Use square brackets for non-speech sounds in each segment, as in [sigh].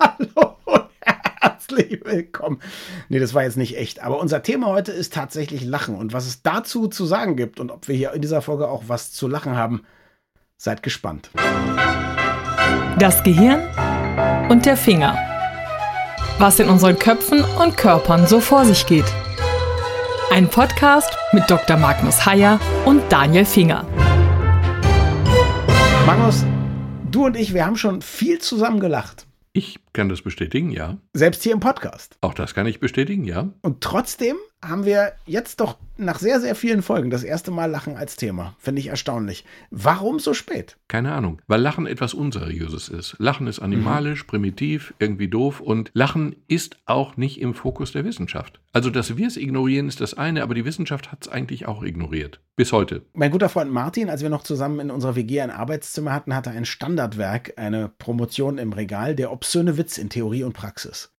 Hallo und herzlich willkommen. Nee, das war jetzt nicht echt. Aber unser Thema heute ist tatsächlich Lachen. Und was es dazu zu sagen gibt und ob wir hier in dieser Folge auch was zu lachen haben, seid gespannt. Das Gehirn und der Finger. Was in unseren Köpfen und Körpern so vor sich geht. Ein Podcast mit Dr. Magnus Heyer und Daniel Finger. Magnus, du und ich, wir haben schon viel zusammen gelacht. Ich kann das bestätigen, ja. Selbst hier im Podcast. Auch das kann ich bestätigen, ja. Und trotzdem haben wir jetzt doch nach sehr, sehr vielen Folgen das erste Mal Lachen als Thema. Finde ich erstaunlich. Warum so spät? Keine Ahnung. Weil Lachen etwas Unseriöses ist. Lachen ist animalisch, mhm. primitiv, irgendwie doof und Lachen ist auch nicht im Fokus der Wissenschaft. Also, dass wir es ignorieren, ist das eine, aber die Wissenschaft hat es eigentlich auch ignoriert. Bis heute. Mein guter Freund Martin, als wir noch zusammen in unserer WG ein Arbeitszimmer hatten, hatte ein Standardwerk, eine Promotion im Regal, der obszöne Witz in Theorie und Praxis.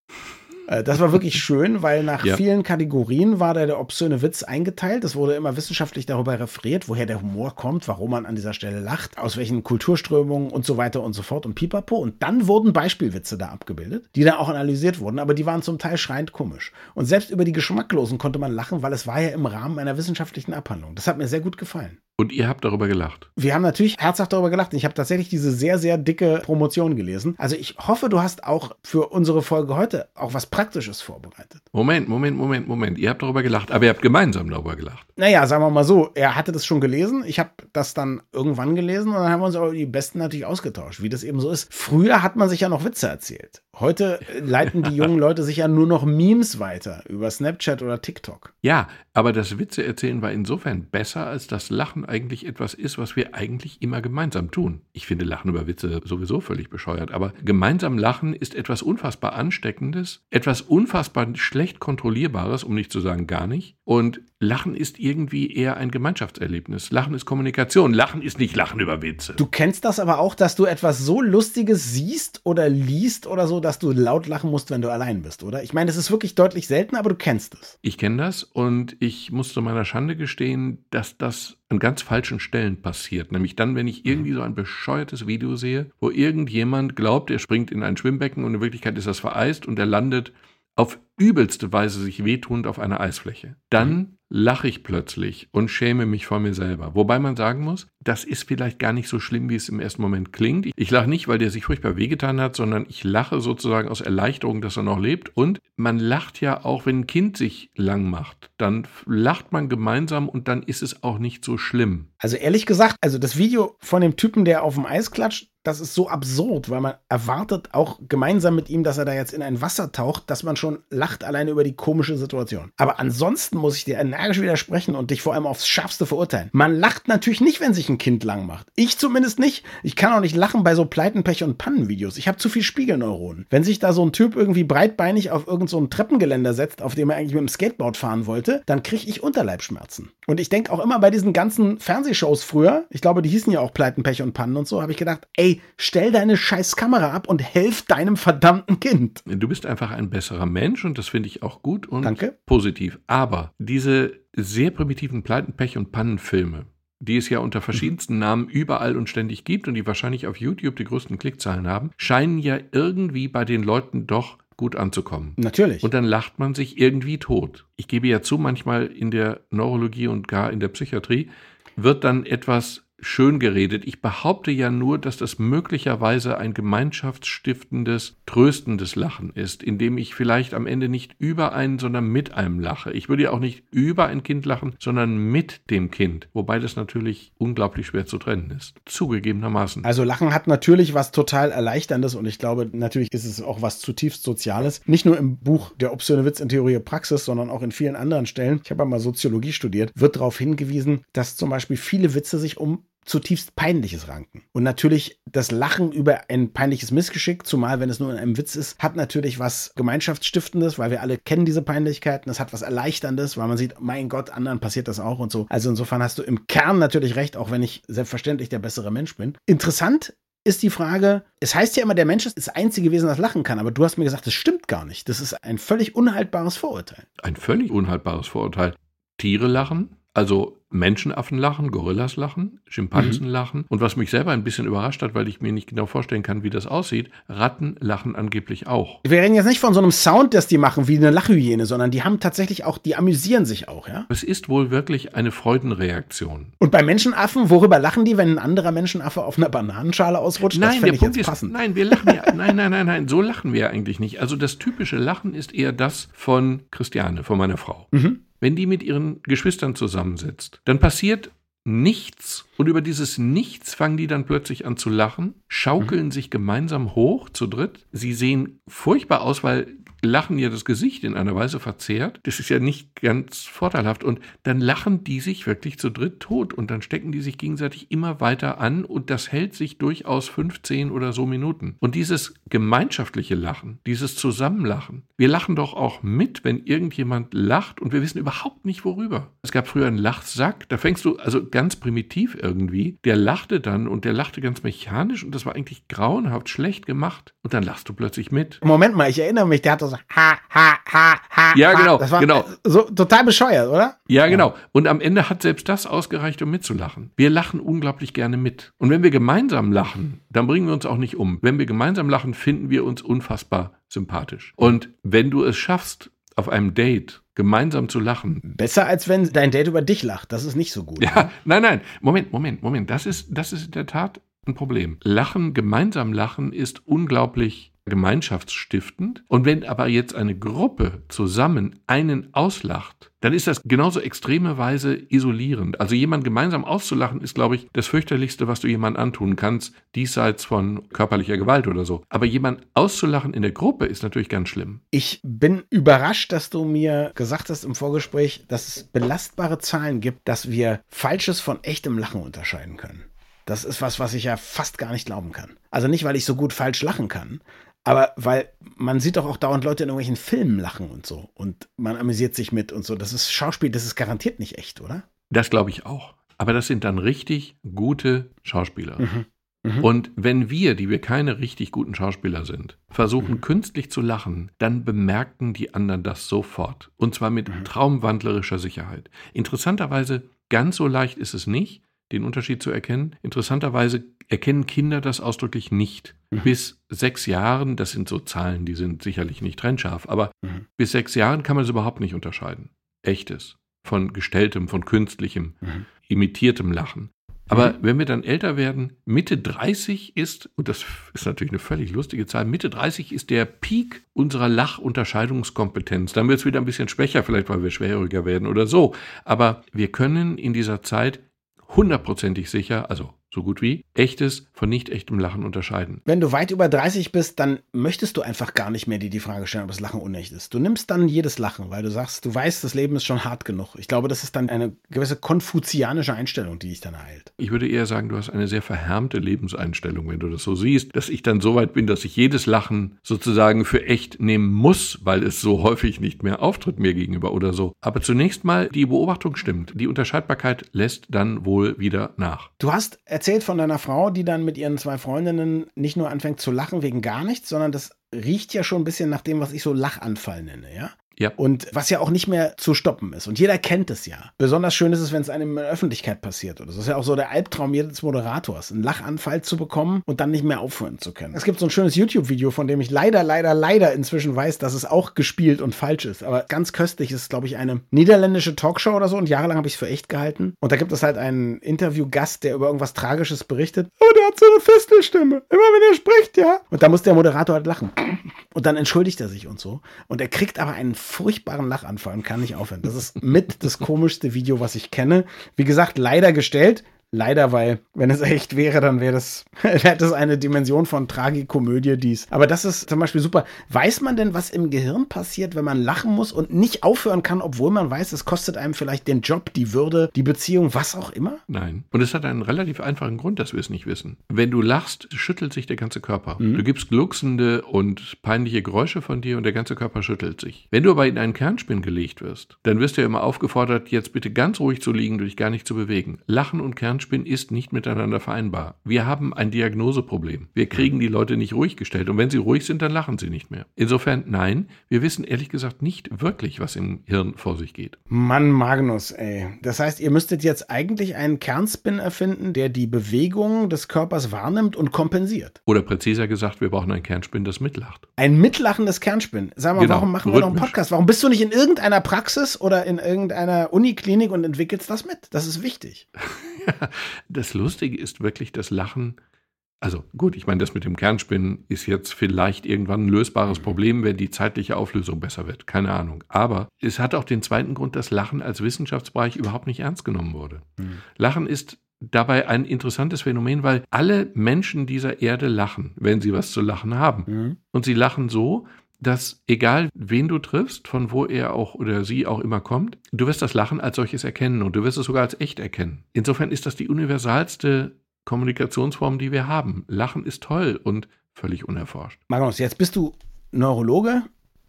Äh, das war wirklich [laughs] schön, weil nach ja. vielen Kategorien war da der obszöne Witz eingeteilt. Es wurde immer wissenschaftlich darüber referiert, woher der Humor kommt, warum man an dieser Stelle lacht, aus welchen Kulturströmungen und so weiter und so fort und pipapo. Und dann wurden Beispielwitze da abgebildet, die dann auch analysiert wurden, aber die waren zum Teil schreiend komisch. Und selbst über die Geschmacklosen konnte man lachen, weil es war ja im Rahmen einer wissenschaftlichen Abhandlung. Das hat mir sehr gut gefallen. Und ihr habt darüber gelacht. Wir haben natürlich herzhaft darüber gelacht. Ich habe tatsächlich diese sehr, sehr dicke Promotion gelesen. Also ich hoffe, du hast auch für unsere Folge heute auch was Praktisches vorbereitet. Moment, Moment, Moment, Moment. Ihr habt darüber gelacht, aber ihr habt gemeinsam darüber gelacht. Naja, sagen wir mal so, er hatte das schon gelesen. Ich habe das dann irgendwann gelesen und dann haben wir uns aber die Besten natürlich ausgetauscht, wie das eben so ist. Früher hat man sich ja noch Witze erzählt. Heute leiten die jungen Leute sich ja nur noch Memes weiter über Snapchat oder TikTok. Ja, aber das Witze erzählen war insofern besser, als das Lachen eigentlich etwas ist, was wir eigentlich immer gemeinsam tun. Ich finde Lachen über Witze sowieso völlig bescheuert, aber gemeinsam Lachen ist etwas unfassbar Ansteckendes, etwas unfassbar schlecht kontrollierbares, um nicht zu sagen gar nicht. Und Lachen ist irgendwie eher ein Gemeinschaftserlebnis. Lachen ist Kommunikation. Lachen ist nicht Lachen über Witze. Du kennst das aber auch, dass du etwas so Lustiges siehst oder liest oder so, dass du laut lachen musst, wenn du allein bist, oder? Ich meine, das ist wirklich deutlich selten, aber du kennst es. Ich kenne das und ich muss zu meiner Schande gestehen, dass das an ganz falschen Stellen passiert. Nämlich dann, wenn ich irgendwie so ein bescheuertes Video sehe, wo irgendjemand glaubt, er springt in ein Schwimmbecken und in Wirklichkeit ist das vereist und er landet auf übelste Weise sich wehtun auf einer Eisfläche. Dann mhm. lache ich plötzlich und schäme mich vor mir selber. Wobei man sagen muss, das ist vielleicht gar nicht so schlimm, wie es im ersten Moment klingt. Ich lache nicht, weil der sich furchtbar wehgetan hat, sondern ich lache sozusagen aus Erleichterung, dass er noch lebt. Und man lacht ja auch, wenn ein Kind sich lang macht. Dann lacht man gemeinsam und dann ist es auch nicht so schlimm. Also ehrlich gesagt, also das Video von dem Typen, der auf dem Eis klatscht, das ist so absurd, weil man erwartet auch gemeinsam mit ihm, dass er da jetzt in ein Wasser taucht, dass man schon lacht alleine über die komische Situation. Aber ansonsten muss ich dir energisch widersprechen und dich vor allem aufs Schärfste verurteilen. Man lacht natürlich nicht, wenn sich ein Kind lang macht. Ich zumindest nicht. Ich kann auch nicht lachen bei so Pleiten, Pech und Pannenvideos. Ich habe zu viel Spiegelneuronen. Wenn sich da so ein Typ irgendwie breitbeinig auf irgendein so Treppengeländer setzt, auf dem er eigentlich mit dem Skateboard fahren wollte, dann kriege ich Unterleibschmerzen. Und ich denke auch immer bei diesen ganzen Fernsehshows früher, ich glaube, die hießen ja auch Pleiten, Pech und Pannen und so, habe ich gedacht, ey, stell deine scheiß Kamera ab und helf deinem verdammten Kind. Du bist einfach ein besserer Mensch und das finde ich auch gut und Danke. positiv. Aber diese sehr primitiven Pleiten, Pech und Pannenfilme, die es ja unter verschiedensten Namen überall und ständig gibt und die wahrscheinlich auf YouTube die größten Klickzahlen haben, scheinen ja irgendwie bei den Leuten doch gut anzukommen. Natürlich. Und dann lacht man sich irgendwie tot. Ich gebe ja zu, manchmal in der Neurologie und gar in der Psychiatrie wird dann etwas schön geredet. Ich behaupte ja nur, dass das möglicherweise ein gemeinschaftsstiftendes, tröstendes Lachen ist, indem ich vielleicht am Ende nicht über einen, sondern mit einem lache. Ich würde ja auch nicht über ein Kind lachen, sondern mit dem Kind, wobei das natürlich unglaublich schwer zu trennen ist. Zugegebenermaßen. Also Lachen hat natürlich was total Erleichterndes und ich glaube, natürlich ist es auch was zutiefst Soziales. Nicht nur im Buch Der obszöne Witz in Theorie und Praxis, sondern auch in vielen anderen Stellen. Ich habe einmal Soziologie studiert, wird darauf hingewiesen, dass zum Beispiel viele Witze sich um zutiefst Peinliches ranken. Und natürlich das Lachen über ein peinliches Missgeschick, zumal wenn es nur in einem Witz ist, hat natürlich was Gemeinschaftsstiftendes, weil wir alle kennen diese Peinlichkeiten. Es hat was Erleichterndes, weil man sieht, mein Gott, anderen passiert das auch und so. Also insofern hast du im Kern natürlich recht, auch wenn ich selbstverständlich der bessere Mensch bin. Interessant ist die Frage, es heißt ja immer, der Mensch ist das einzige Wesen, das lachen kann, aber du hast mir gesagt, das stimmt gar nicht. Das ist ein völlig unhaltbares Vorurteil. Ein völlig unhaltbares Vorurteil. Tiere lachen, also Menschenaffen lachen, Gorillas lachen, Schimpansen mhm. lachen. Und was mich selber ein bisschen überrascht hat, weil ich mir nicht genau vorstellen kann, wie das aussieht, Ratten lachen angeblich auch. Wir reden jetzt nicht von so einem Sound, das die machen, wie eine Lachhygiene, sondern die haben tatsächlich auch, die amüsieren sich auch, ja? Es ist wohl wirklich eine Freudenreaktion. Und bei Menschenaffen, worüber lachen die, wenn ein anderer Menschenaffe auf einer Bananenschale ausrutscht? Nein, der Punkt ist, passend. nein, wir lachen ja, [laughs] nein, nein, nein, nein, so lachen wir eigentlich nicht. Also das typische Lachen ist eher das von Christiane, von meiner Frau. Mhm. Wenn die mit ihren Geschwistern zusammensitzt, dann passiert nichts und über dieses Nichts fangen die dann plötzlich an zu lachen, schaukeln mhm. sich gemeinsam hoch zu dritt. Sie sehen furchtbar aus, weil Lachen ihr das Gesicht in einer Weise verzerrt. Das ist ja nicht ganz vorteilhaft. Und dann lachen die sich wirklich zu dritt tot und dann stecken die sich gegenseitig immer weiter an und das hält sich durchaus 15 oder so Minuten. Und dieses gemeinschaftliche Lachen, dieses Zusammenlachen, wir lachen doch auch mit, wenn irgendjemand lacht und wir wissen überhaupt nicht worüber. Es gab früher einen Lachsack, da fängst du also ganz primitiv irgendwie, der lachte dann und der lachte ganz mechanisch und das war eigentlich grauenhaft schlecht gemacht und dann lachst du plötzlich mit. Moment mal, ich erinnere mich, der hat das so ha, ha, ha, ha. Ja, genau. Das war genau. so total bescheuert, oder? Ja, genau. Und am Ende hat selbst das ausgereicht, um mitzulachen. Wir lachen unglaublich gerne mit. Und wenn wir gemeinsam lachen, dann bringen wir uns auch nicht um. Wenn wir gemeinsam lachen, finden wir uns unfassbar sympathisch. Und wenn du es schaffst, auf einem Date gemeinsam zu lachen. Besser als wenn dein Date über dich lacht. Das ist nicht so gut. Ja, ne? [laughs] nein, nein. Moment, Moment, Moment. Das ist, das ist in der Tat ein Problem. Lachen, gemeinsam lachen ist unglaublich gemeinschaftsstiftend. Und wenn aber jetzt eine Gruppe zusammen einen auslacht, dann ist das genauso extreme Weise isolierend. Also jemand gemeinsam auszulachen ist, glaube ich, das fürchterlichste, was du jemandem antun kannst, diesseits von körperlicher Gewalt oder so. Aber jemand auszulachen in der Gruppe ist natürlich ganz schlimm. Ich bin überrascht, dass du mir gesagt hast im Vorgespräch, dass es belastbare Zahlen gibt, dass wir falsches von echtem Lachen unterscheiden können. Das ist was, was ich ja fast gar nicht glauben kann. Also nicht, weil ich so gut falsch lachen kann, aber weil man sieht doch auch dauernd Leute in irgendwelchen Filmen lachen und so. Und man amüsiert sich mit und so. Das ist Schauspiel, das ist garantiert nicht echt, oder? Das glaube ich auch. Aber das sind dann richtig gute Schauspieler. Mhm. Mhm. Und wenn wir, die wir keine richtig guten Schauspieler sind, versuchen mhm. künstlich zu lachen, dann bemerken die anderen das sofort. Und zwar mit mhm. traumwandlerischer Sicherheit. Interessanterweise, ganz so leicht ist es nicht, den Unterschied zu erkennen. Interessanterweise erkennen Kinder das ausdrücklich nicht. Mhm. Bis sechs Jahren, das sind so Zahlen, die sind sicherlich nicht trennscharf, aber mhm. bis sechs Jahren kann man es überhaupt nicht unterscheiden. Echtes von gestelltem, von künstlichem, mhm. imitiertem Lachen. Aber mhm. wenn wir dann älter werden, Mitte 30 ist, und das ist natürlich eine völlig lustige Zahl, Mitte 30 ist der Peak unserer Lachunterscheidungskompetenz. Dann wird es wieder ein bisschen schwächer, vielleicht weil wir schwerhöriger werden oder so. Aber wir können in dieser Zeit hundertprozentig sicher, also so gut wie, echtes von nicht echtem Lachen unterscheiden. Wenn du weit über 30 bist, dann möchtest du einfach gar nicht mehr dir die Frage stellen, ob das Lachen unecht ist. Du nimmst dann jedes Lachen, weil du sagst, du weißt, das Leben ist schon hart genug. Ich glaube, das ist dann eine gewisse konfuzianische Einstellung, die dich dann heilt. Ich würde eher sagen, du hast eine sehr verhärmte Lebenseinstellung, wenn du das so siehst, dass ich dann so weit bin, dass ich jedes Lachen sozusagen für echt nehmen muss, weil es so häufig nicht mehr auftritt mir gegenüber oder so. Aber zunächst mal, die Beobachtung stimmt. Die Unterscheidbarkeit lässt dann wohl wieder nach. Du hast erzählt von deiner Frau, die dann mit ihren zwei Freundinnen nicht nur anfängt zu lachen wegen gar nichts, sondern das riecht ja schon ein bisschen nach dem, was ich so Lachanfall nenne, ja? Ja. Und was ja auch nicht mehr zu stoppen ist. Und jeder kennt es ja. Besonders schön ist es, wenn es einem in der Öffentlichkeit passiert. Oder. Das ist ja auch so der Albtraum jedes Moderators, einen Lachanfall zu bekommen und dann nicht mehr aufhören zu können. Es gibt so ein schönes YouTube-Video, von dem ich leider, leider, leider inzwischen weiß, dass es auch gespielt und falsch ist. Aber ganz köstlich ist, glaube ich, eine niederländische Talkshow oder so. Und jahrelang habe ich es für echt gehalten. Und da gibt es halt einen Interviewgast, der über irgendwas Tragisches berichtet. Oh, der hat so eine Fistelstimme. Immer wenn er spricht, ja. Und da muss der Moderator halt lachen. Und dann entschuldigt er sich und so. Und er kriegt aber einen furchtbaren Lachanfall und kann nicht aufhören. Das ist mit das [laughs] komischste Video, was ich kenne. Wie gesagt, leider gestellt. Leider, weil, wenn es echt wäre, dann wäre das, [laughs] hätte es eine Dimension von Tragikomödie dies. Aber das ist zum Beispiel super. Weiß man denn, was im Gehirn passiert, wenn man lachen muss und nicht aufhören kann, obwohl man weiß, es kostet einem vielleicht den Job, die Würde, die Beziehung, was auch immer? Nein. Und es hat einen relativ einfachen Grund, dass wir es nicht wissen. Wenn du lachst, schüttelt sich der ganze Körper. Mhm. Du gibst glucksende und peinliche Geräusche von dir und der ganze Körper schüttelt sich. Wenn du aber in einen Kernspin gelegt wirst, dann wirst du ja immer aufgefordert, jetzt bitte ganz ruhig zu liegen, dich gar nicht zu bewegen. Lachen und Kernspin Kernspin ist nicht miteinander vereinbar. Wir haben ein Diagnoseproblem. Wir kriegen die Leute nicht ruhig gestellt. Und wenn sie ruhig sind, dann lachen sie nicht mehr. Insofern, nein, wir wissen ehrlich gesagt nicht wirklich, was im Hirn vor sich geht. Mann, Magnus, ey. Das heißt, ihr müsstet jetzt eigentlich einen Kernspin erfinden, der die Bewegung des Körpers wahrnimmt und kompensiert. Oder präziser gesagt, wir brauchen einen Kernspin, das mitlacht. Ein mitlachendes Kernspin. Sag mal, Genau, warum machen wir noch einen rhythmisch. Podcast? Warum bist du nicht in irgendeiner Praxis oder in irgendeiner Uniklinik und entwickelst das mit? Das ist wichtig. [laughs] Das Lustige ist wirklich das Lachen. Also gut, ich meine, das mit dem Kernspinnen ist jetzt vielleicht irgendwann ein lösbares Problem, wenn die zeitliche Auflösung besser wird. Keine Ahnung. Aber es hat auch den zweiten Grund, dass Lachen als Wissenschaftsbereich überhaupt nicht ernst genommen wurde. Lachen ist dabei ein interessantes Phänomen, weil alle Menschen dieser Erde lachen, wenn sie was zu lachen haben. Und sie lachen so, dass egal wen du triffst, von wo er auch oder sie auch immer kommt, du wirst das Lachen als solches erkennen und du wirst es sogar als echt erkennen. Insofern ist das die universalste Kommunikationsform, die wir haben. Lachen ist toll und völlig unerforscht. Magnus, jetzt bist du Neurologe,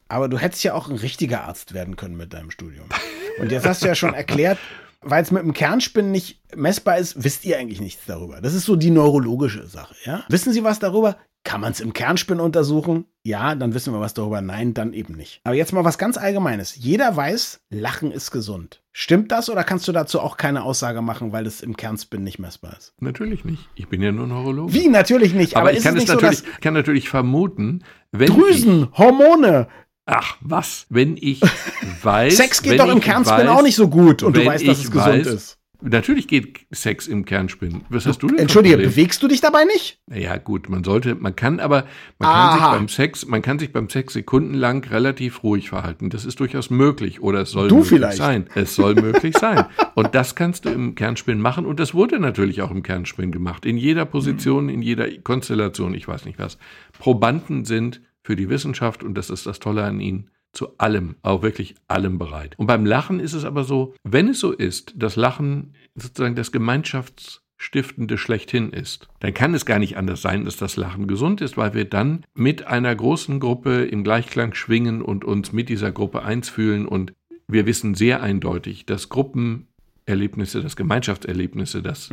aber du hättest ja auch ein richtiger Arzt werden können mit deinem Studium. [laughs] Und jetzt hast du ja schon erklärt, weil es mit dem Kernspin nicht messbar ist, wisst ihr eigentlich nichts darüber. Das ist so die neurologische Sache, ja? Wissen Sie was darüber? Kann man es im Kernspin untersuchen? Ja, dann wissen wir was darüber. Nein, dann eben nicht. Aber jetzt mal was ganz Allgemeines. Jeder weiß, Lachen ist gesund. Stimmt das oder kannst du dazu auch keine Aussage machen, weil es im Kernspin nicht messbar ist? Natürlich nicht. Ich bin ja nur Neurologe. Wie? Natürlich nicht. Aber, Aber, ich ist kann es nicht so, natürlich, dass kann natürlich vermuten, wenn ich, Drüsen, Hormone, ach was, wenn ich [laughs] weiß, Sex geht doch im Kernspin weiß, auch nicht so gut und du weißt, dass es gesund weiß- ist. Natürlich geht Sex im Kernspin. Was hast du denn? Entschuldige, bewegst du dich dabei nicht? Naja, gut, man sollte, man kann aber, man kann sich Aha. beim Sex, man kann sich beim Sex sekundenlang relativ ruhig verhalten. Das ist durchaus möglich oder es soll Du möglich vielleicht. sein. Es soll möglich sein. Und das kannst du im Kernspin machen und das wurde natürlich auch im Kernspin gemacht. In jeder Position, in jeder Konstellation, ich weiß nicht was. Probanden sind für die Wissenschaft und das ist das Tolle an ihnen zu allem, auch wirklich allem bereit. Und beim Lachen ist es aber so, wenn es so ist, dass Lachen sozusagen das Gemeinschaftsstiftende schlechthin ist, dann kann es gar nicht anders sein, dass das Lachen gesund ist, weil wir dann mit einer großen Gruppe im Gleichklang schwingen und uns mit dieser Gruppe eins fühlen und wir wissen sehr eindeutig, dass Gruppenerlebnisse, dass Gemeinschaftserlebnisse, das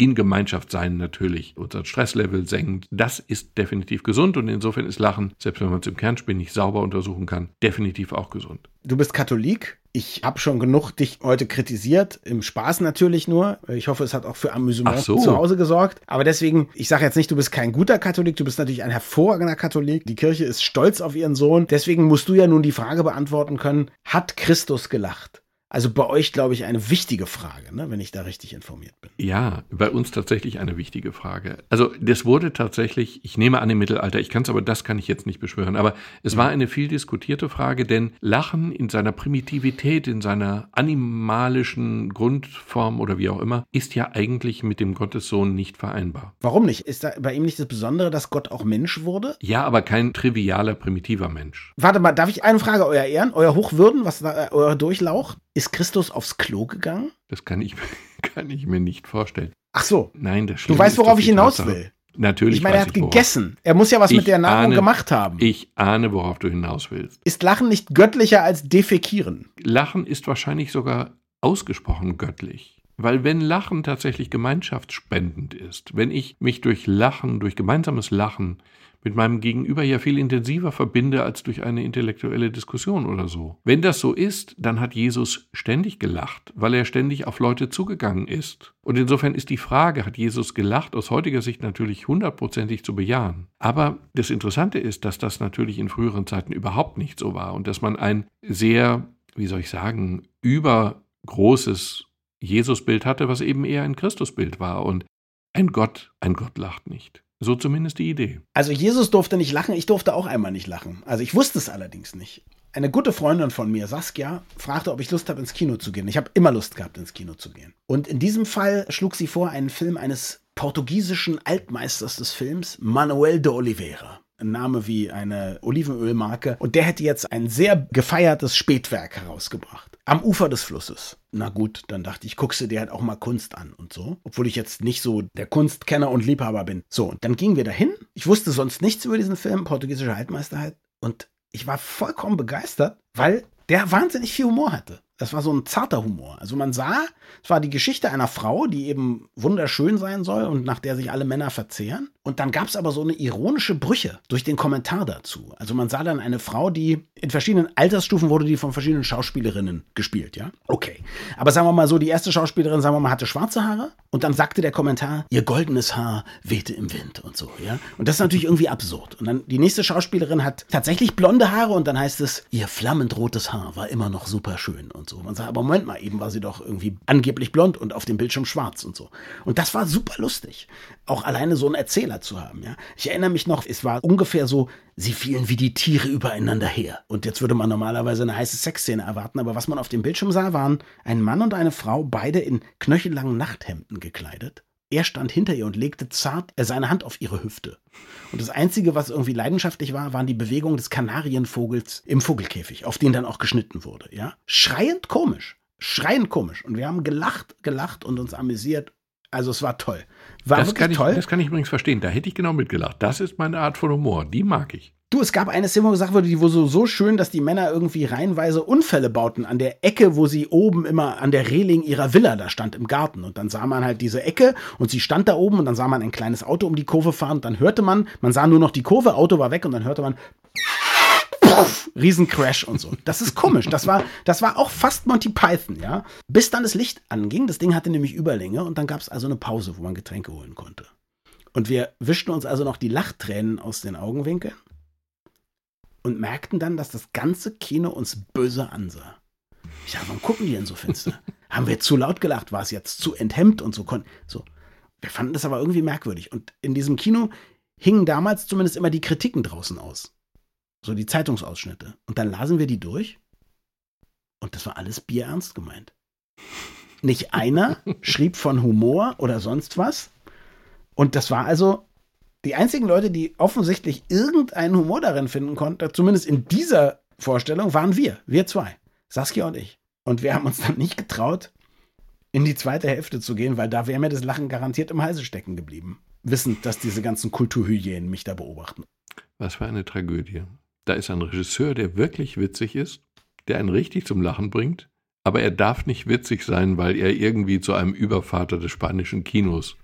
in Gemeinschaft sein natürlich unser Stresslevel senkt. Das ist definitiv gesund und insofern ist Lachen, selbst wenn man es im Kernspin nicht sauber untersuchen kann, definitiv auch gesund. Du bist Katholik. Ich habe schon genug dich heute kritisiert, im Spaß natürlich nur. Ich hoffe, es hat auch für Amüsement so. zu Hause gesorgt. Aber deswegen, ich sage jetzt nicht, du bist kein guter Katholik, du bist natürlich ein hervorragender Katholik. Die Kirche ist stolz auf ihren Sohn. Deswegen musst du ja nun die Frage beantworten können, hat Christus gelacht? Also bei euch, glaube ich, eine wichtige Frage, ne, wenn ich da richtig informiert bin. Ja, bei uns tatsächlich eine wichtige Frage. Also das wurde tatsächlich, ich nehme an im Mittelalter, ich kann es aber, das kann ich jetzt nicht beschwören, aber es war eine viel diskutierte Frage, denn Lachen in seiner Primitivität, in seiner animalischen Grundform oder wie auch immer, ist ja eigentlich mit dem Gottessohn nicht vereinbar. Warum nicht? Ist da bei ihm nicht das Besondere, dass Gott auch Mensch wurde? Ja, aber kein trivialer, primitiver Mensch. Warte mal, darf ich eine Frage, euer Ehren, euer Hochwürden, was da, äh, euer Durchlauch? Ist Christus aufs Klo gegangen? Das kann ich, [laughs] kann ich mir nicht vorstellen. Ach so, Nein, das du weißt, worauf ich hinaus will. Natürlich. Ich meine, er hat worauf. gegessen. Er muss ja was Ich mit der Nahrung ahne- gemacht haben. Ich ahne, worauf du hinaus willst. Ist Lachen nicht göttlicher als Defekieren? Lachen ist wahrscheinlich sogar ausgesprochen göttlich. Weil wenn Lachen tatsächlich gemeinschaftsspendend ist, wenn ich mich durch Lachen, durch gemeinsames Lachen mit meinem Gegenüber ja viel intensiver verbinde als durch eine intellektuelle Diskussion oder so. Wenn das so ist, dann hat Jesus ständig gelacht, weil er ständig auf Leute zugegangen ist. Und insofern ist die Frage, hat Jesus gelacht, aus heutiger Sicht natürlich hundertprozentig zu bejahen. Aber das Interessante ist, dass das natürlich in früheren Zeiten überhaupt nicht so war und dass man ein sehr, wie soll ich sagen, übergroßes Jesusbild hatte, was eben eher ein Christusbild war. Und ein Gott, ein Gott lacht nicht. So zumindest die Idee. Also Jesus durfte nicht lachen, ich durfte auch einmal nicht lachen. Also ich wusste es allerdings nicht. Eine gute Freundin von mir, Saskia, fragte, ob ich Lust habe, ins Kino zu gehen. Ich habe immer Lust gehabt, ins Kino zu gehen. Und in diesem Fall schlug sie vor, einen Film eines portugiesischen Altmeisters des Films, Manuel de Oliveira. Ein Name wie eine Olivenölmarke. Und der hätte jetzt ein sehr gefeiertes Spätwerk herausgebracht. Am Ufer des Flusses. Na gut, dann dachte ich, guckst du dir halt auch mal Kunst an und so. Obwohl ich jetzt nicht so der Kunstkenner und Liebhaber bin. So, und dann gingen wir dahin. Ich wusste sonst nichts über diesen Film, portugiesische Altmeister halt. Und ich war vollkommen begeistert, weil der wahnsinnig viel Humor hatte. Das war so ein zarter Humor. Also man sah, es war die Geschichte einer Frau, die eben wunderschön sein soll und nach der sich alle Männer verzehren. Und dann gab es aber so eine ironische Brüche durch den Kommentar dazu. Also man sah dann eine Frau, die in verschiedenen Altersstufen wurde die von verschiedenen Schauspielerinnen gespielt, ja? Okay. Aber sagen wir mal so, die erste Schauspielerin, sagen wir mal, hatte schwarze Haare und dann sagte der Kommentar, ihr goldenes Haar wehte im Wind und so, ja? Und das ist natürlich irgendwie absurd. Und dann die nächste Schauspielerin hat tatsächlich blonde Haare und dann heißt es, ihr flammend rotes Haar war immer noch super schön und so. Man sagt, aber Moment mal, eben war sie doch irgendwie angeblich blond und auf dem Bildschirm schwarz und so. Und das war super lustig. Auch alleine so einen Erzähler zu haben, ja. Ich erinnere mich noch, es war ungefähr so, sie fielen wie die Tiere übereinander her. Und jetzt würde man normalerweise eine heiße Sexszene erwarten, aber was man auf dem Bildschirm sah, waren ein Mann und eine Frau, beide in knöchellangen Nachthemden gekleidet. Er stand hinter ihr und legte zart seine Hand auf ihre Hüfte. Und das Einzige, was irgendwie leidenschaftlich war, waren die Bewegungen des Kanarienvogels im Vogelkäfig, auf den dann auch geschnitten wurde. Ja? Schreiend komisch. Schreiend komisch. Und wir haben gelacht, gelacht und uns amüsiert. Also es war toll. War das wirklich kann ich, toll. Das kann ich übrigens verstehen. Da hätte ich genau mitgelacht. Das ist meine Art von Humor. Die mag ich. Du, es gab eine Szene, wo gesagt wurde, die war so, so schön, dass die Männer irgendwie reihenweise Unfälle bauten an der Ecke, wo sie oben immer an der Reling ihrer Villa da stand im Garten. Und dann sah man halt diese Ecke und sie stand da oben und dann sah man ein kleines Auto um die Kurve fahren und dann hörte man, man sah nur noch die Kurve, Auto war weg und dann hörte man Puff, [laughs] Riesencrash und so. Das ist komisch. Das war, das war auch fast Monty Python, ja. Bis dann das Licht anging. Das Ding hatte nämlich Überlänge und dann gab es also eine Pause, wo man Getränke holen konnte. Und wir wischten uns also noch die Lachtränen aus den Augenwinkeln und merkten dann, dass das ganze Kino uns böse ansah. Ich dachte, warum gucken die denn so finster? [laughs] Haben wir zu laut gelacht? War es jetzt zu enthemmt und so? so. Wir fanden das aber irgendwie merkwürdig. Und in diesem Kino hingen damals zumindest immer die Kritiken draußen aus. So die Zeitungsausschnitte. Und dann lasen wir die durch. Und das war alles bierernst gemeint. Nicht einer [laughs] schrieb von Humor oder sonst was. Und das war also die einzigen Leute, die offensichtlich irgendeinen Humor darin finden konnten, zumindest in dieser Vorstellung, waren wir. Wir zwei. Saskia und ich. Und wir haben uns dann nicht getraut, in die zweite Hälfte zu gehen, weil da wäre mir das Lachen garantiert im Halse stecken geblieben. Wissend, dass diese ganzen Kulturhygienen mich da beobachten. Was für eine Tragödie. Da ist ein Regisseur, der wirklich witzig ist, der einen richtig zum Lachen bringt, aber er darf nicht witzig sein, weil er irgendwie zu einem Übervater des spanischen Kinos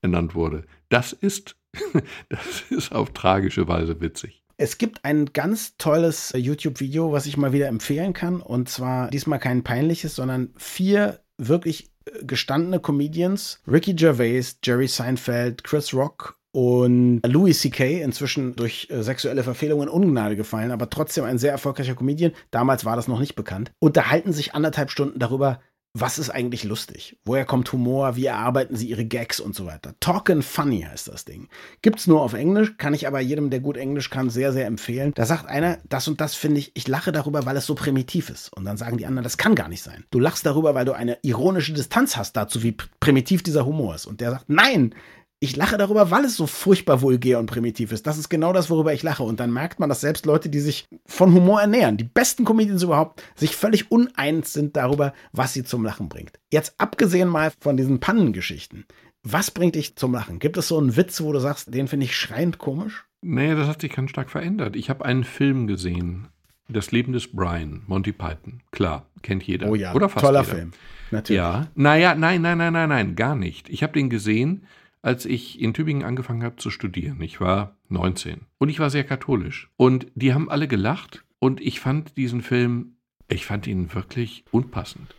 ernannt wurde. Das ist, [laughs] das ist auf tragische Weise witzig. Es gibt ein ganz tolles YouTube-Video, was ich mal wieder empfehlen kann. Und zwar diesmal kein peinliches, sondern vier wirklich gestandene Comedians. Ricky Gervais, Jerry Seinfeld, Chris Rock und Louis C.K., inzwischen durch äh, sexuelle Verfehlungen in Ungnade gefallen, aber trotzdem ein sehr erfolgreicher Comedian, damals war das noch nicht bekannt, unterhalten sich anderthalb Stunden darüber, was ist eigentlich lustig? Woher kommt Humor? Wie erarbeiten sie ihre Gags und so weiter? Talkin' Funny heißt das Ding. Gibt's nur auf Englisch, kann ich aber jedem, der gut Englisch kann, sehr, sehr empfehlen. Da sagt einer, das und das finde ich, ich lache darüber, weil es so primitiv ist. Und dann sagen die anderen, das kann gar nicht sein. Du lachst darüber, weil du eine ironische Distanz hast dazu, wie primitiv dieser Humor ist. Und der sagt, nein, ich lache darüber, weil es so furchtbar vulgär und primitiv ist. Das ist genau das, worüber ich lache. Und dann merkt man, dass selbst Leute, die sich von Humor ernähren, die besten Comedians überhaupt, sich völlig uneins sind darüber, was sie zum Lachen bringt. Jetzt abgesehen mal von diesen Pannengeschichten. Was bringt dich zum Lachen? Gibt es so einen Witz, wo du sagst, den finde ich schreiend komisch? Nee, das hat sich ganz stark verändert. Ich habe einen Film gesehen. Das Leben des Brian, Monty Python. Klar, kennt jeder. Oh ja, Oder fast toller jeder. Film. Natürlich. Ja, naja, nein, nein, nein, nein, nein, gar nicht. Ich habe den gesehen, als ich in Tübingen angefangen habe zu studieren. Ich war 19 und ich war sehr katholisch. Und die haben alle gelacht und ich fand diesen Film, ich fand ihn wirklich unpassend.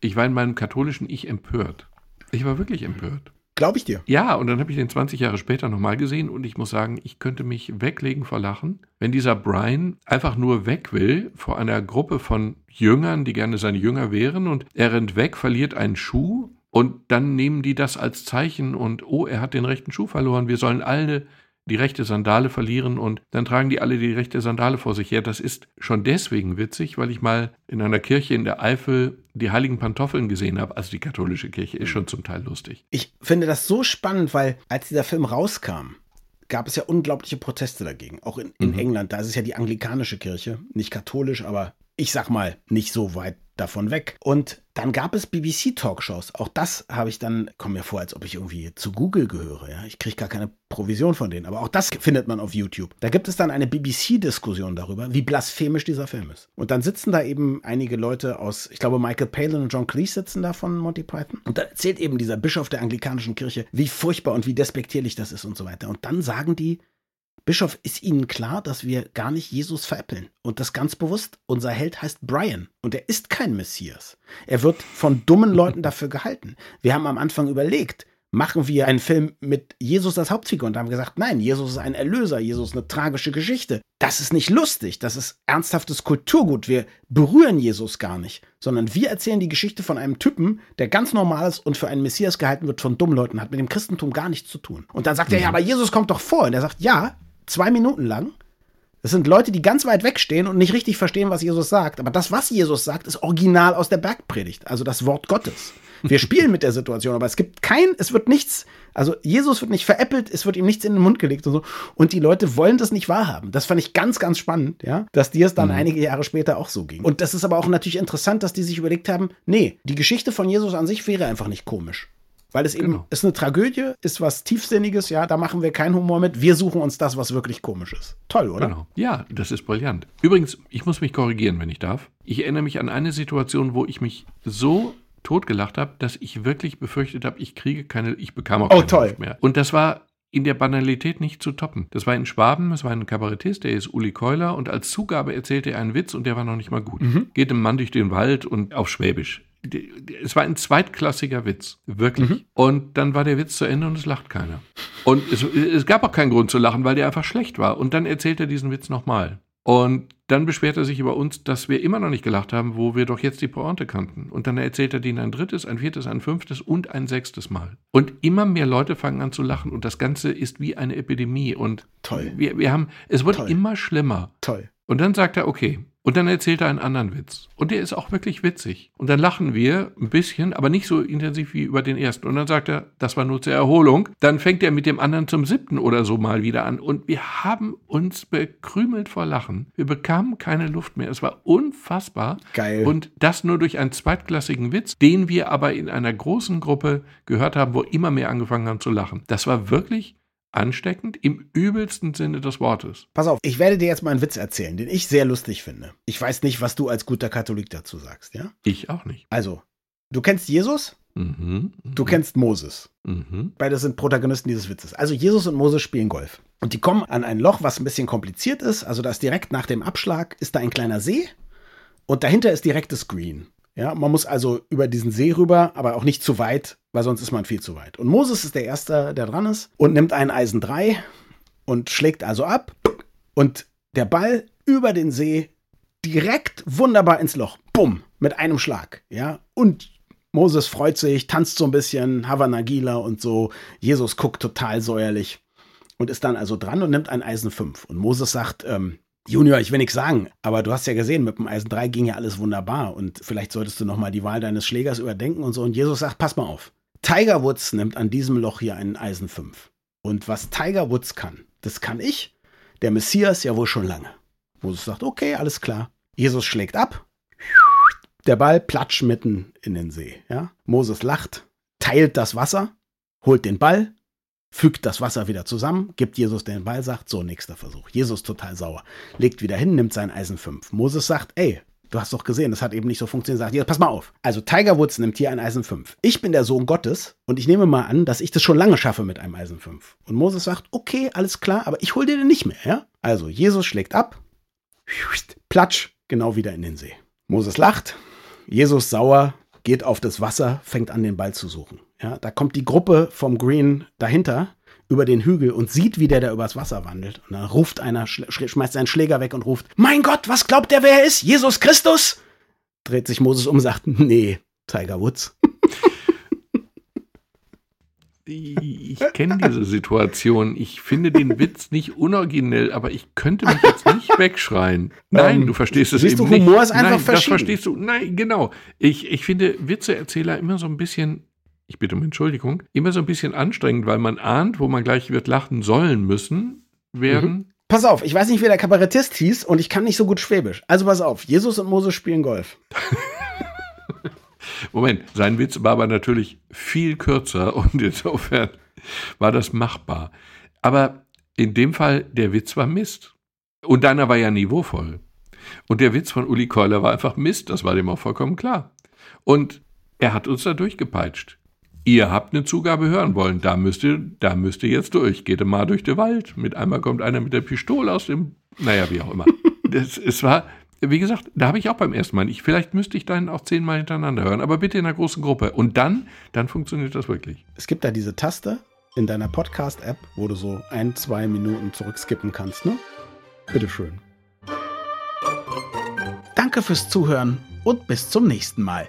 Ich war in meinem katholischen Ich empört. Ich war wirklich empört. Glaube ich dir. Ja, und dann habe ich den 20 Jahre später nochmal gesehen und ich muss sagen, ich könnte mich weglegen vor Lachen, wenn dieser Brian einfach nur weg will vor einer Gruppe von Jüngern, die gerne seine Jünger wären und er rennt weg, verliert einen Schuh und dann nehmen die das als Zeichen und, oh, er hat den rechten Schuh verloren, wir sollen alle die rechte Sandale verlieren und dann tragen die alle die rechte Sandale vor sich her. Das ist schon deswegen witzig, weil ich mal in einer Kirche in der Eifel die heiligen Pantoffeln gesehen habe. Also die katholische Kirche ist schon zum Teil lustig. Ich finde das so spannend, weil als dieser Film rauskam, gab es ja unglaubliche Proteste dagegen. Auch in, in Mhm. England, da ist es ja die anglikanische Kirche, nicht katholisch, aber ich sag mal, nicht so weit davon weg. Und dann gab es BBC-Talkshows. Auch das habe ich dann, komme mir vor, als ob ich irgendwie zu Google gehöre. Ja? Ich kriege gar keine Provision von denen. Aber auch das findet man auf YouTube. Da gibt es dann eine BBC-Diskussion darüber, wie blasphemisch dieser Film ist. Und dann sitzen da eben einige Leute aus, ich glaube, Michael Palin und John Cleese sitzen da von Monty Python. Und da erzählt eben dieser Bischof der anglikanischen Kirche, wie furchtbar und wie despektierlich das ist und so weiter. Und dann sagen die, Bischof, ist Ihnen klar, dass wir gar nicht Jesus veräppeln? Und das ganz bewusst. Unser Held heißt Brian und er ist kein Messias. Er wird von dummen Leuten dafür gehalten. Wir haben am Anfang überlegt, machen wir einen Film mit Jesus als Hauptfigur und haben gesagt, nein, Jesus ist ein Erlöser, Jesus ist eine tragische Geschichte. Das ist nicht lustig, das ist ernsthaftes Kulturgut. Wir berühren Jesus gar nicht, sondern wir erzählen die Geschichte von einem Typen, der ganz normal ist und für einen Messias gehalten wird von dummen Leuten, hat mit dem Christentum gar nichts zu tun. Und dann sagt er, ja, aber Jesus kommt doch vor. Und er sagt, ja, zwei Minuten lang. Das sind Leute, die ganz weit wegstehen und nicht richtig verstehen, was Jesus sagt. Aber das, was Jesus sagt, ist original aus der Bergpredigt, also das Wort Gottes. Wir spielen mit der Situation, aber es gibt kein, es wird nichts, also Jesus wird nicht veräppelt, es wird ihm nichts in den Mund gelegt und so. Und die Leute wollen das nicht wahrhaben. Das fand ich ganz, ganz spannend, ja, dass dir es dann mhm. einige Jahre später auch so ging. Und das ist aber auch natürlich interessant, dass die sich überlegt haben, nee, die Geschichte von Jesus an sich wäre einfach nicht komisch. Weil es eben genau. ist eine Tragödie, ist was Tiefsinniges, ja, da machen wir keinen Humor mit. Wir suchen uns das, was wirklich komisch ist. Toll, oder? Genau. Ja, das ist brillant. Übrigens, ich muss mich korrigieren, wenn ich darf. Ich erinnere mich an eine Situation, wo ich mich so totgelacht habe, dass ich wirklich befürchtet habe, ich kriege keine, ich bekam auch oh, keine oh, toll. mehr. Und das war in der Banalität nicht zu toppen. Das war in Schwaben, es war ein Kabarettist, der ist Uli Keuler und als Zugabe erzählte er einen Witz und der war noch nicht mal gut. Mhm. Geht ein Mann durch den Wald und auf Schwäbisch es war ein zweitklassiger Witz, wirklich. Mhm. Und dann war der Witz zu Ende und es lacht keiner. Und es, es, gab auch keinen Grund zu lachen, weil der einfach schlecht war. Und dann erzählt er diesen Witz nochmal. Und dann beschwert er sich über uns, dass wir immer noch nicht gelacht haben, wo wir doch jetzt die Pointe kannten. Und dann erzählt er den ein drittes, ein viertes, ein fünftes und ein sechstes Mal. Und immer mehr Leute fangen an zu lachen und das Ganze ist wie eine Epidemie. Und Toll. Wir, wir haben, es wird Toll. immer schlimmer. Toll. Und dann sagt er, okay, und dann erzählt er einen anderen Witz. Und der ist auch wirklich witzig. Und dann lachen wir ein bisschen, aber nicht so intensiv wie über den ersten. Und dann sagt er, das war nur zur Erholung. Dann fängt er mit dem anderen zum siebten oder so mal wieder an. Und wir haben uns bekrümelt vor Lachen. Wir bekamen keine Luft mehr. Es war unfassbar. Geil. Und das nur durch einen zweitklassigen Witz, den wir aber in einer großen Gruppe gehört haben, wo immer mehr angefangen haben zu lachen. Das war wirklich ansteckend im übelsten Sinne des Wortes. Pass auf, ich werde dir jetzt mal einen Witz erzählen, den ich sehr lustig finde. Ich weiß nicht, was du als guter Katholik dazu sagst, ja? Ich auch nicht. Also, du kennst Jesus? Mhm, mh. Du kennst Moses. Mhm. Beide sind Protagonisten dieses Witzes. Also Jesus und Moses spielen Golf. Und die kommen an ein Loch, was ein bisschen kompliziert ist. Also da ist direkt nach dem Abschlag ist da ein kleiner See und dahinter ist direkt das Green. Ja, man muss also über diesen See rüber, aber auch nicht zu weit, weil sonst ist man viel zu weit. Und Moses ist der Erste, der dran ist und nimmt einen Eisen 3 und schlägt also ab und der Ball über den See direkt wunderbar ins Loch. Bumm, mit einem Schlag. Ja, und Moses freut sich, tanzt so ein bisschen, Havanagila und so. Jesus guckt total säuerlich und ist dann also dran und nimmt ein Eisen 5. Und Moses sagt, ähm, Junior, ich will nichts sagen, aber du hast ja gesehen, mit dem Eisen 3 ging ja alles wunderbar und vielleicht solltest du nochmal die Wahl deines Schlägers überdenken und so. Und Jesus sagt, pass mal auf. Tiger Woods nimmt an diesem Loch hier einen Eisen 5. Und was Tiger Woods kann, das kann ich, der Messias ja wohl schon lange. Moses sagt, okay, alles klar. Jesus schlägt ab. Der Ball platsch mitten in den See. Ja? Moses lacht, teilt das Wasser, holt den Ball, fügt das Wasser wieder zusammen, gibt Jesus den Ball, sagt, so, nächster Versuch. Jesus total sauer. Legt wieder hin, nimmt sein Eisen 5. Moses sagt, ey, du hast doch gesehen, das hat eben nicht so funktioniert. Sagt, ja, pass mal auf. Also Tiger Woods nimmt hier ein Eisen 5. Ich bin der Sohn Gottes und ich nehme mal an, dass ich das schon lange schaffe mit einem Eisen 5. Und Moses sagt, okay, alles klar, aber ich hol dir den nicht mehr, ja? Also Jesus schlägt ab, platsch, genau wieder in den See. Moses lacht, Jesus sauer, geht auf das Wasser, fängt an, den Ball zu suchen. Ja, da kommt die Gruppe vom Green dahinter über den Hügel und sieht, wie der da übers Wasser wandelt. Und dann ruft einer, schmeißt seinen Schläger weg und ruft, mein Gott, was glaubt der, wer er ist? Jesus Christus? Dreht sich Moses um und sagt, nee, Tiger Woods. Ich kenne diese Situation. Ich finde den Witz nicht unoriginell, aber ich könnte mich jetzt nicht wegschreien. Nein, um, du verstehst es eben du, Humor nicht. ist einfach Nein, verschieden. das verstehst du. Nein, genau. Ich, ich finde Witzeerzähler immer so ein bisschen ich bitte um Entschuldigung, immer so ein bisschen anstrengend, weil man ahnt, wo man gleich wird lachen sollen müssen, während mhm. Pass auf, ich weiß nicht, wie der Kabarettist hieß und ich kann nicht so gut Schwäbisch. Also pass auf, Jesus und Moses spielen Golf. [laughs] Moment, sein Witz war aber natürlich viel kürzer [laughs] und insofern war das machbar. Aber in dem Fall, der Witz war Mist. Und deiner war ja niveauvoll. Und der Witz von Uli Keuler war einfach Mist, das war dem auch vollkommen klar. Und er hat uns da durchgepeitscht. Ihr habt eine Zugabe hören wollen, da müsst ihr, da müsst ihr jetzt durch. Geht mal durch den Wald. Mit einmal kommt einer mit der Pistole aus dem, naja, wie auch immer. [laughs] Das, es war, wie gesagt, da habe ich auch beim ersten Mal, ich, vielleicht müsste ich dann auch zehnmal hintereinander hören, aber bitte in einer großen Gruppe. Und dann, dann funktioniert das wirklich. Es gibt da diese Taste in deiner Podcast-App, wo du so ein, zwei Minuten zurückskippen kannst, ne? Bitteschön. Danke fürs Zuhören und bis zum nächsten Mal.